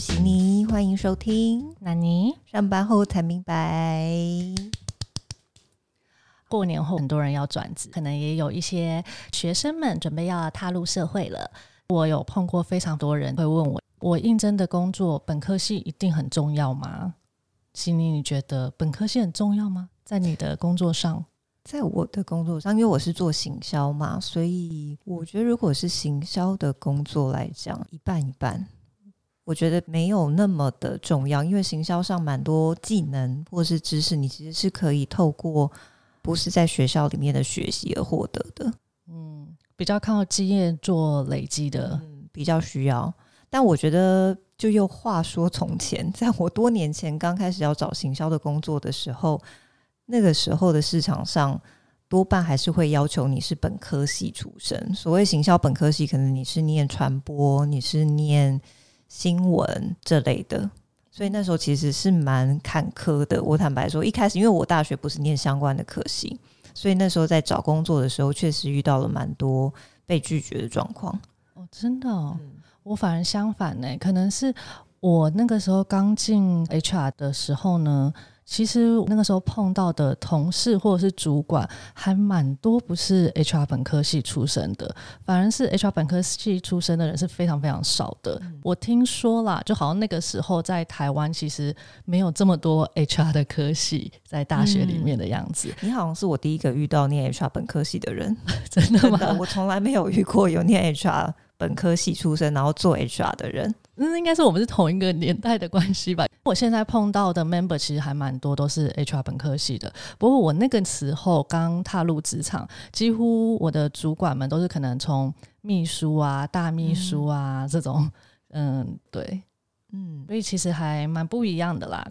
悉尼，欢迎收听。那你上班后才明白，过年后很多人要转职，可能也有一些学生们准备要踏入社会了。我有碰过非常多人会问我，我应征的工作本科系一定很重要吗？悉尼，你觉得本科系很重要吗？在你的工作上？在我的工作上，因为我是做行销嘛，所以我觉得如果是行销的工作来讲，一半一半，我觉得没有那么的重要，因为行销上蛮多技能或是知识，你其实是可以透过不是在学校里面的学习而获得的。嗯，比较靠经验做累积的，嗯，比较需要。但我觉得，就又话说从前，在我多年前刚开始要找行销的工作的时候。那个时候的市场上，多半还是会要求你是本科系出身。所谓行销本科系，可能你是念传播，你是念新闻这类的。所以那时候其实是蛮坎坷的。我坦白说，一开始因为我大学不是念相关的科系，所以那时候在找工作的时候，确实遇到了蛮多被拒绝的状况。哦，真的，我反而相反呢。可能是我那个时候刚进 HR 的时候呢。其实那个时候碰到的同事或者是主管还蛮多，不是 HR 本科系出身的，反而是 HR 本科系出身的人是非常非常少的。我听说啦，就好像那个时候在台湾其实没有这么多 HR 的科系在大学里面的样子。你好像是我第一个遇到念 HR 本科系的人，真的吗？我从来没有遇过有念 HR 本科系出身然后做 HR 的人。那应该是我们是同一个年代的关系吧。我现在碰到的 member 其实还蛮多，都是 HR 本科系的。不过我那个时候刚踏入职场，几乎我的主管们都是可能从秘书啊、大秘书啊这种，嗯，对，嗯，所以其实还蛮不一样的啦。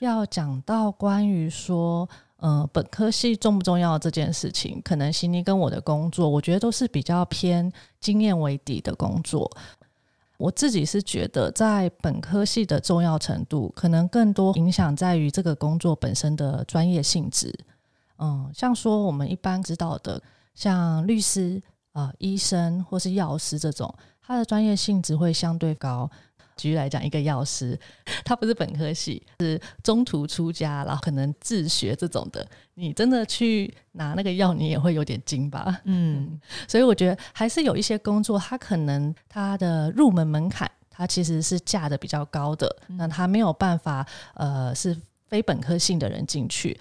要讲到关于说，呃，本科系重不重要这件事情，可能悉尼跟我的工作，我觉得都是比较偏经验为底的工作。我自己是觉得，在本科系的重要程度，可能更多影响在于这个工作本身的专业性质。嗯，像说我们一般知道的，像律师、啊医生或是药师这种，他的专业性质会相对高。举例来讲，一个药师，他不是本科系，是中途出家，然后可能自学这种的。你真的去拿那个药，你也会有点惊吧？嗯，所以我觉得还是有一些工作，他可能他的入门门槛，他其实是架的比较高的，那他没有办法，呃，是非本科性的人进去。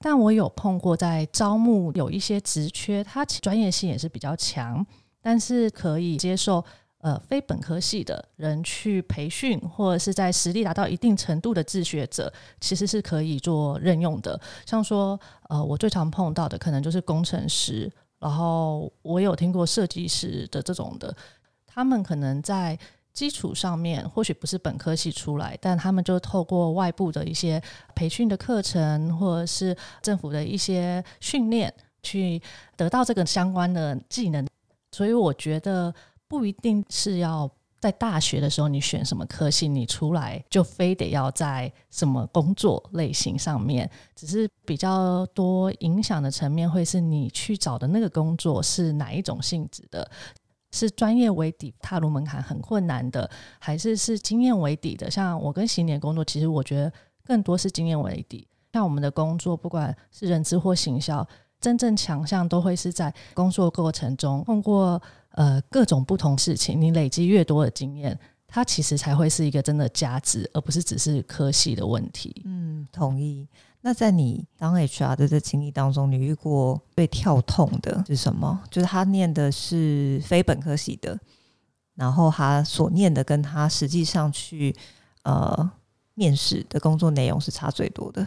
但我有碰过，在招募有一些职缺，它专业性也是比较强，但是可以接受。呃，非本科系的人去培训，或者是在实力达到一定程度的自学者，其实是可以做任用的。像说，呃，我最常碰到的可能就是工程师，然后我有听过设计师的这种的，他们可能在基础上面或许不是本科系出来，但他们就透过外部的一些培训的课程，或者是政府的一些训练，去得到这个相关的技能。所以我觉得。不一定是要在大学的时候你选什么科系，你出来就非得要在什么工作类型上面，只是比较多影响的层面会是你去找的那个工作是哪一种性质的，是专业为底踏入门槛很困难的，还是是经验为底的？像我跟新年工作，其实我觉得更多是经验为底。像我们的工作，不管是人资或行销，真正强项都会是在工作过程中通过。呃，各种不同事情，你累积越多的经验，它其实才会是一个真的价值，而不是只是科系的问题。嗯，同意。那在你当 HR 的这经历当中，你遇过被跳痛的是什么？就是他念的是非本科系的，然后他所念的跟他实际上去呃面试的工作内容是差最多的。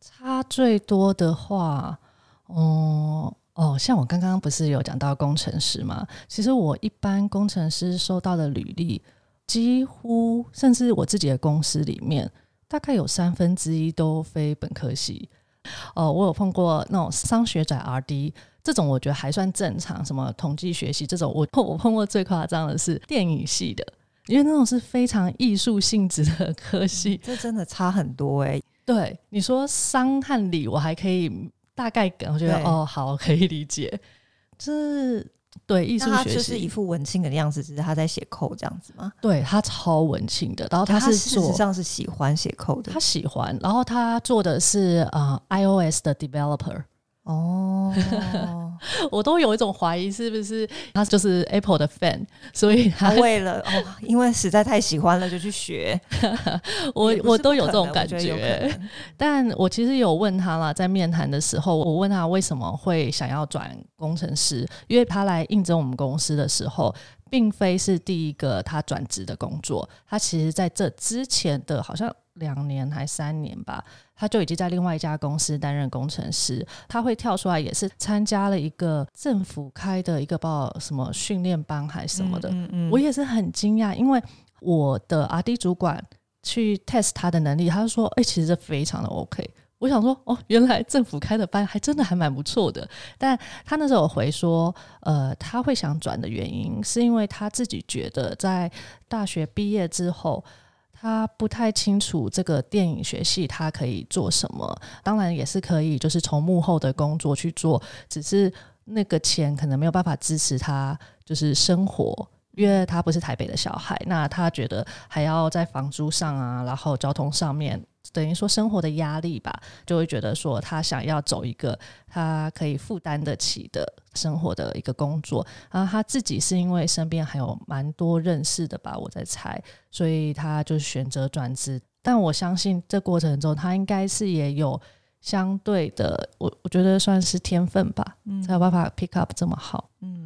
差最多的话，哦。哦，像我刚刚不是有讲到工程师吗？其实我一般工程师收到的履历，几乎甚至我自己的公司里面，大概有三分之一都非本科系。哦，我有碰过那种商学仔 R D 这种，我觉得还算正常。什么统计学习这种，我我碰过最夸张的是电影系的，因为那种是非常艺术性质的科系，这真的差很多哎。对，你说商和理，我还可以。大概我觉得哦，好可以理解。就是对艺术学习，就是一副文青的样子，只是他在写扣这样子吗？对他超文青的，然后他是事实上是喜欢写扣的他。喜欢，然后他做的是呃 iOS 的 developer，哦，我都有一种怀疑是不是他就是 Apple 的 fan，所以他他为了哦，因为实在太喜欢了，就去学。我我都有这种感觉 但我其实有问他啦，在面谈的时候，我问他为什么会想要转工程师，因为他来应征我们公司的时候，并非是第一个他转职的工作，他其实在这之前的好像两年还三年吧，他就已经在另外一家公司担任工程师。他会跳出来，也是参加了一个政府开的一个报什么训练班还是什么的，嗯嗯我也是很惊讶，因为我的 R D 主管去 test 他的能力，他就说：“哎、其实这非常的 OK。”我想说，哦，原来政府开的班还真的还蛮不错的。但他那时候回说，呃，他会想转的原因，是因为他自己觉得在大学毕业之后，他不太清楚这个电影学系他可以做什么。当然也是可以，就是从幕后的工作去做，只是那个钱可能没有办法支持他，就是生活。因为他不是台北的小孩，那他觉得还要在房租上啊，然后交通上面，等于说生活的压力吧，就会觉得说他想要走一个他可以负担得起的生活的一个工作。然后他自己是因为身边还有蛮多认识的吧，我在猜，所以他就选择转职。但我相信这过程中，他应该是也有相对的，我我觉得算是天分吧，才有办法 pick up 这么好。嗯，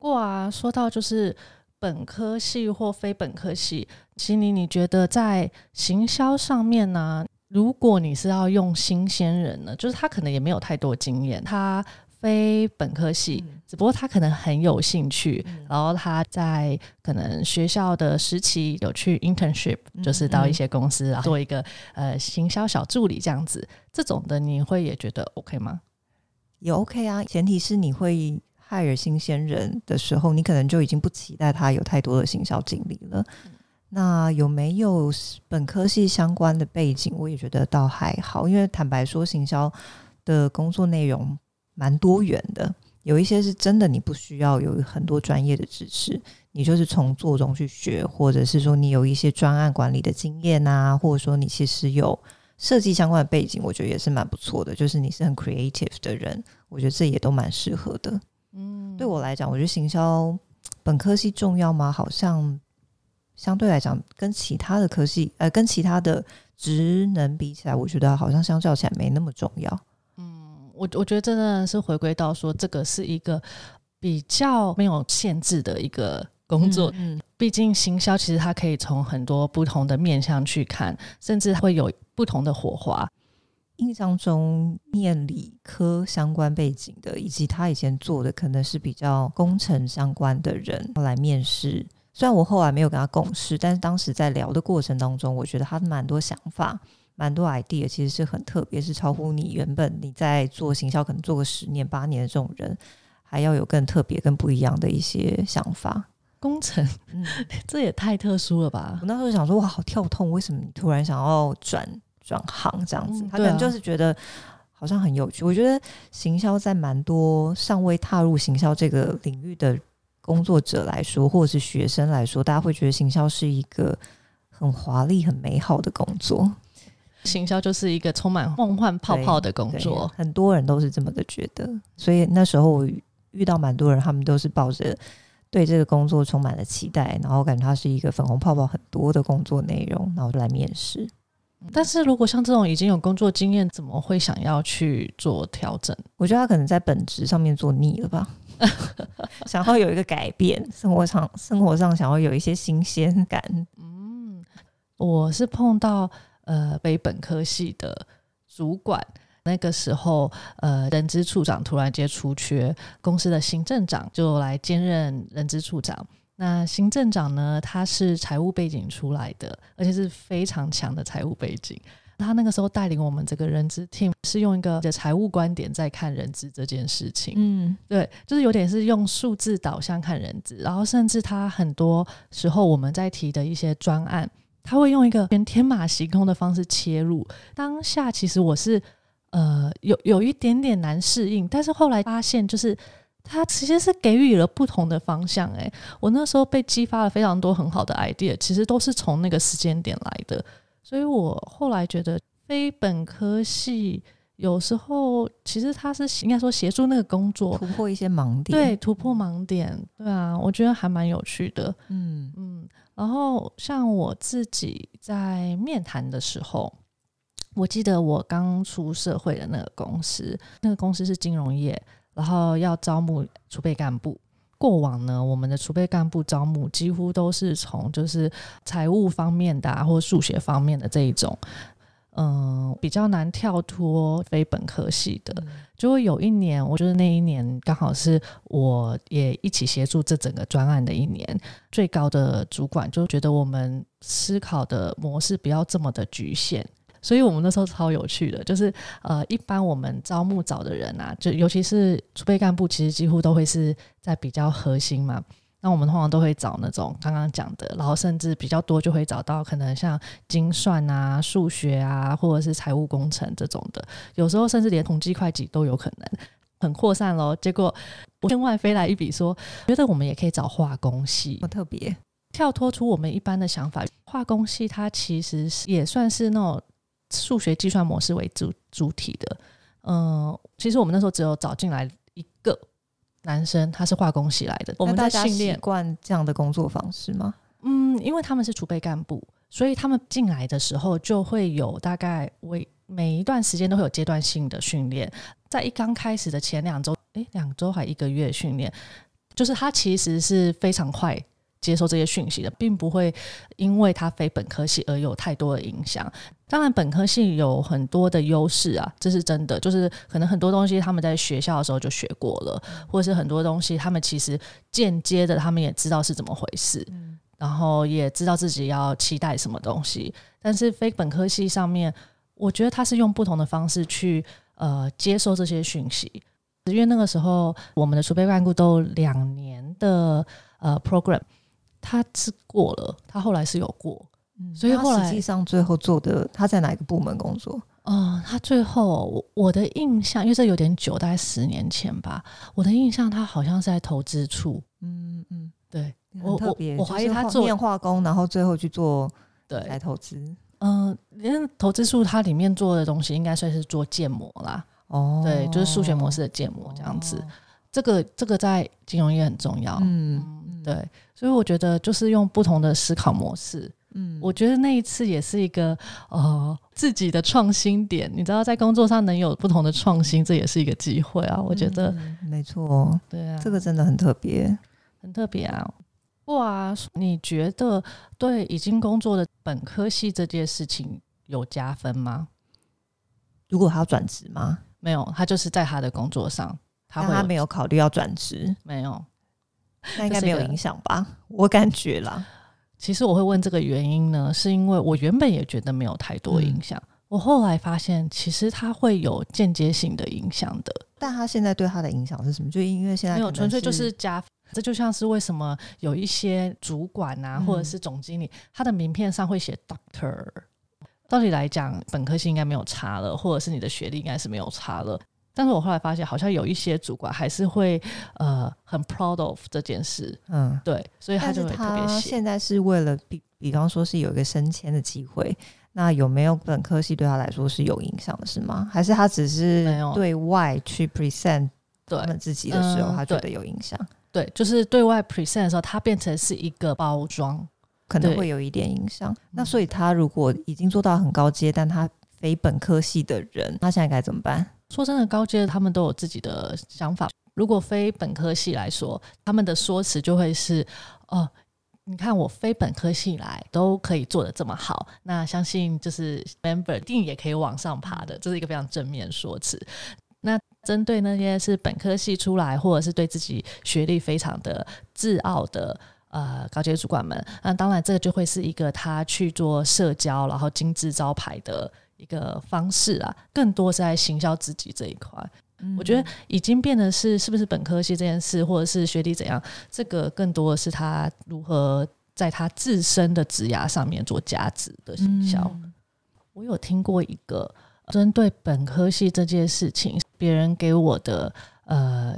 过啊，说到就是本科系或非本科系，其实你你觉得在行销上面呢、如果你是要用新鲜人呢，就是他可能也没有太多经验，他非本科系，只不过他可能很有兴趣，然后他在可能学校的时期有去 internship，就是到一些公司然后做一个呃行销小助理这样子，这种的你会也觉得 OK 吗？也 OK 啊，前提是你会 hire 新鲜人的时候，你可能就已经不期待他有太多的行销经历了。那有没有本科系相关的背景？我也觉得倒还好，因为坦白说，行销的工作内容蛮多元的，有一些是真的你不需要有很多专业的知识，你就是从做中去学，或者是说你有一些专案管理的经验啊，或者说你其实有设计相关的背景，我觉得也是蛮不错的。就是你是很 creative 的人，我觉得这也都蛮适合的。嗯，对我来讲，我觉得行销本科系重要吗？好像相对来讲，跟其他的科系，呃，跟其他的职能比起来，我觉得好像相较起来没那么重要。嗯我我觉得真的是回归到说，这个是一个比较没有限制的一个工作。嗯，毕竟行销其实它可以从很多不同的面向去看，甚至会有不同的火花。印象中念理科相关背景的，以及他以前做的可能是比较工程相关的人来面试。虽然我后来没有跟他共事，但是当时在聊的过程当中，我觉得他蛮多想法、蛮多 idea，其实是很特别，是超乎你原本你在做行销可能做个十年八年的这种人，还要有更特别、更不一样的一些想法。工程嗯，这也太特殊了吧我？那时候想说，哇，好跳痛，为什么你突然想要转转行这样子？他可能就是觉得好像很有趣。我觉得行销在蛮多尚未踏入行销这个领域的工作者来说，或者是学生来说，大家会觉得行销是一个很华丽、很美好的工作。行销就是一个充满梦幻泡泡的工作。很多人都是这么的觉得。所以那时候我遇到蛮多人，他们都是抱着。对这个工作充满了期待，然后感觉它是一个粉红泡泡很多的工作内容，然后就来面试。但是如果像这种已经有工作经验，怎么会想要去做调整？我觉得他可能在本职上面做腻了吧，想要有一个改变，生活上生活上想要有一些新鲜感。嗯我是碰到呃北本科系的主管，那个时候呃人资处长突然间出缺，公司的行政长就来兼任人资处长。那行政长呢，他是财务背景出来的，而且是非常强的财务背景。他那个时候带领我们这个人资 team 是用一个的财务观点在看人资这件事情。嗯，对，就是有点是用数字导向看人资，然后甚至他很多时候我们在提的一些专案，他会用一个偏天马行空的方式切入。当下其实我是呃有有一点点难适应，但是后来发现就是它其实是给予了不同的方向。诶，我那时候被激发了非常多很好的 idea，其实都是从那个时间点来的。所以我后来觉得非本科系有时候其实他是应该说协助那个工作突破一些盲点，对，突破盲点，对啊，我觉得还蛮有趣的。嗯嗯，然后像我自己在面谈的时候。我记得我刚出社会的那个公司，那个公司是金融业，然后要招募储备干部。过往呢，我们的储备干部招募几乎都是从就是财务方面的或数学方面的这一种，嗯，比较难跳脱非本科系的。就会有一年，我觉得那一年刚好是我也一起协助这整个专案的一年，最高的主管就觉得我们思考的模式不要这么的局限。所以我们那时候超有趣的，就是呃，一般我们招募找的人啊，就尤其是储备干部，其实几乎都会是在比较核心嘛。那我们通常都会找那种刚刚讲的，然后甚至比较多就会找到可能像精算啊、数学啊，或者是财务工程这种的。有时候甚至连统计会计都有可能，很扩散咯。结果天外飞来一笔，说觉得我们也可以找化工系，好特别跳脱出我们一般的想法。化工系它其实也算是那种。数学计算模式为主主体的，嗯，其实我们那时候只有找进来一个男生，他是化工系来的。我们大家习惯这样的工作方式吗？嗯，因为他们是储备干部，所以他们进来的时候就会有大概为每一段时间都会有阶段性的训练，在一刚开始的前两周，诶，两周还一个月训练，就是他其实是非常快。接受这些讯息的，并不会因为他非本科系而有太多的影响。当然，本科系有很多的优势啊，这是真的。就是可能很多东西他们在学校的时候就学过了，或者是很多东西他们其实间接的，他们也知道是怎么回事，然后也知道自己要期待什么东西。但是非本科系上面，我觉得他是用不同的方式去呃接受这些讯息，因为那个时候我们的储备干部都两年的呃 program。他是过了，他后来是有过，所以后来实际上最后做的他在哪一个部门工作？嗯，他最后我的印象，因为这有点久，大概十年前吧。我的印象，他好像是在投资处。嗯嗯，对，我我。我怀疑他做化工，然后最后去做对来投资。嗯，因为投资处它里面做的东西应该算是做建模啦。哦，对，就是数学模式的建模这样子。这个这个在金融业很重要。嗯。对，所以我觉得就是用不同的思考模式，嗯，我觉得那一次也是一个呃自己的创新点。你知道，在工作上能有不同的创新，这也是一个机会啊。我觉得没错，对啊，这个真的很特别，很特别啊。不啊，你觉得对已经工作的本科系这件事情有加分吗？如果他要转职吗？没有，他就是在他的工作上，他他没有考虑要转职，没有。那应该没有影响吧？我感觉啦。其实我会问这个原因呢，是因为我原本也觉得没有太多影响。我后来发现，其实它会有间接性的影响的。但他现在对他的影响是什么？就因为现在没有，纯粹就是加。这就像是为什么有一些主管啊，或者是总经理，他的名片上会写 Doctor。道理来讲，本科系应该没有差了，或者是你的学历应该是没有差了。但是我后来发现，好像有一些主管还是会呃很 proud of 这件事，嗯，对，所以他就会特别现在是为了比比方说是有一个升迁的机会，那有没有本科系对他来说是有影响的，是吗？还是他只是对外去 present 他们自己的时候，他觉得有影响？对，就是对外 present 的时候，它变成是一个包装，可能会有一点影响。那所以他如果已经做到很高阶，但他非本科系的人，他现在该怎么办？说真的，高阶他们都有自己的想法。如果非本科系来说，他们的说辞就会是：哦，你看我非本科系来都可以做的这么好，那相信就是 member 一定也可以往上爬的。这是一个非常正面说辞。那针对那些是本科系出来，或者是对自己学历非常的自傲的呃高阶主管们，那当然这个就会是一个他去做社交，然后精致招牌的。一个方式啊，更多是在行销自己这一块。我觉得已经变得是是不是本科系这件事，或者是学历怎样，这个更多的是他如何在他自身的职涯上面做价值的行销。我有听过一个针对本科系这件事情，别人给我的呃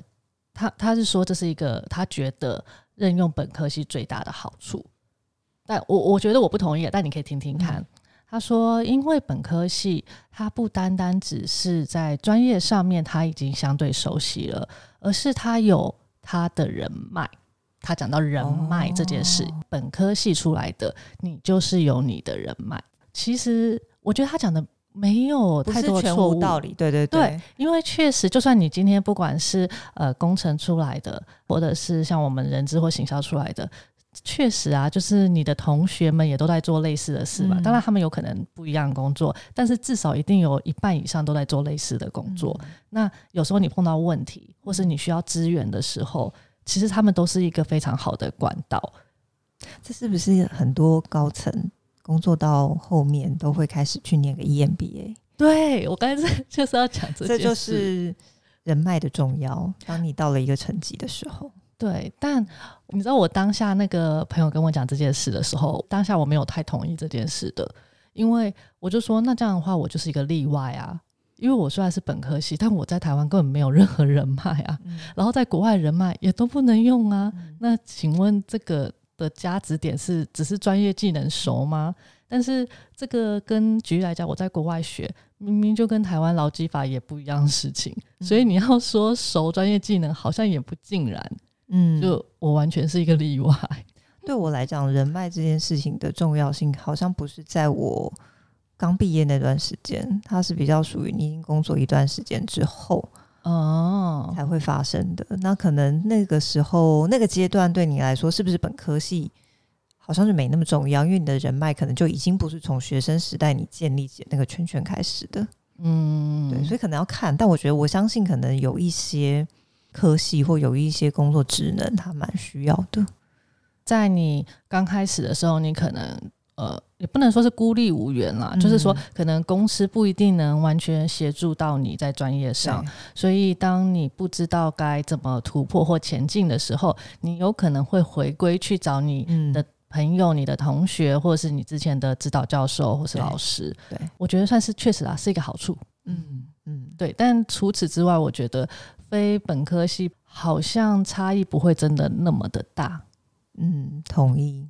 他他是说这是一个他觉得任用本科系最大的好处，但我我觉得我不同意，但你可以听听看。他说，因为本科系他不单单只是在专业上面他已经相对熟悉了，而是他有他的人脉。他讲到人脉这件事，本科系出来的你就是有你的人脉。其实我觉得他讲的没有太多错误道理，对对对，因为确实，就算你今天不管是呃工程出来的，或者是像我们人资或行销出来的。确实啊，就是你的同学们也都在做类似的事嘛。当然，他们有可能不一样的工作，但是至少一定有一半以上都在做类似的工作。那有时候你碰到问题，或是你需要支援的时候，其实他们都是一个非常好的管道。这是不是很多高层工作到后面都会开始去念个 EMBA？对我刚才就是要讲这，这就是人脉的重要。当你到了一个层级的时候。对，但你知道我当下那个朋友跟我讲这件事的时候，当下我没有太同意这件事的，因为我就说那这样的话，我就是一个例外啊，因为我虽然是本科系，但我在台湾根本没有任何人脉啊，然后在国外人脉也都不能用啊。那请问这个的价值点是只是专业技能熟吗？但是这个跟举例来讲，我在国外学，明明就跟台湾劳基法也不一样的事情，所以你要说熟专业技能，好像也不尽然。嗯，就我完全是一个例外。对我来讲，人脉这件事情的重要性，好像不是在我刚毕业那段时间，它是比较属于你已经工作一段时间之后哦才会发生的。那可能那个时候那个阶段对你来说，是不是本科系好像就没那么重要？因为你的人脉可能就已经不是从学生时代你建立起那个圈圈开始的。嗯，对，所以可能要看。但我觉得，我相信可能有一些。科系或有一些工作职能，他蛮需要的。在你刚开始的时候，你可能呃，也不能说是孤立无援啦，就是说，可能公司不一定能完全协助到你在专业上。所以，当你不知道该怎么突破或前进的时候，你有可能会回归去找你的朋友、你的同学，或者是你之前的指导教授或是老师。对我觉得算是确实啊，是一个好处。嗯嗯，对。但除此之外，我觉得。非本科系好像差异不会真的那么的大，嗯，同意。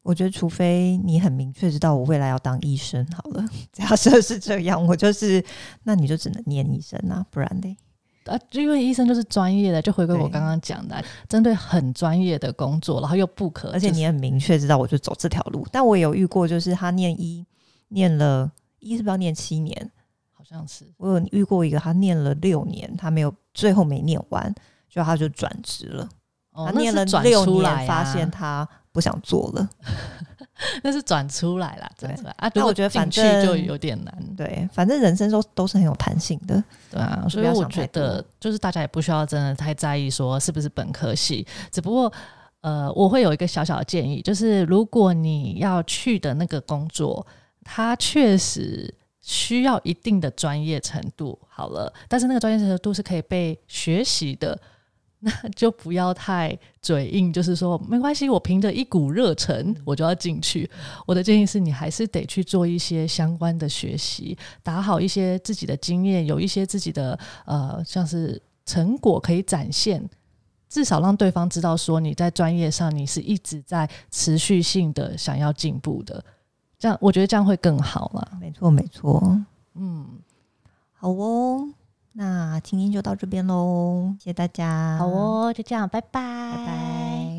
我觉得除非你很明确知道我未来要当医生，好了，假设是这样，我就是，那你就只能念医生啊，不然呢？啊，因为医生就是专业的，就回归我刚刚讲的，针对很专业的工作，然后又不可，而且你很明确知道我就走这条路。但我有遇过，就是他念医念了医是不是要念七年？好像是我有遇过一个，他念了六年，他没有最后没念完，就他就转职了。他念了六年，发现他不想做了，那是转出来了，对啊。那我觉得反正就有点难，对，反正人生都都是很有弹性的，对啊。所以我觉得就是大家也不需要真的太在意说是不是本科系，只不过呃，我会有一个小小的建议，就是如果你要去的那个工作，它确实。需要一定的专业程度，好了，但是那个专业程度是可以被学习的，那就不要太嘴硬，就是说没关系，我凭着一股热忱我就要进去。我的建议是你还是得去做一些相关的学习，打好一些自己的经验，有一些自己的呃，像是成果可以展现，至少让对方知道说你在专业上你是一直在持续性的想要进步的。这样，我觉得这样会更好了。没错，没错。嗯，好哦，那今天就到这边喽，谢谢大家。好哦，就这样，拜拜，拜拜。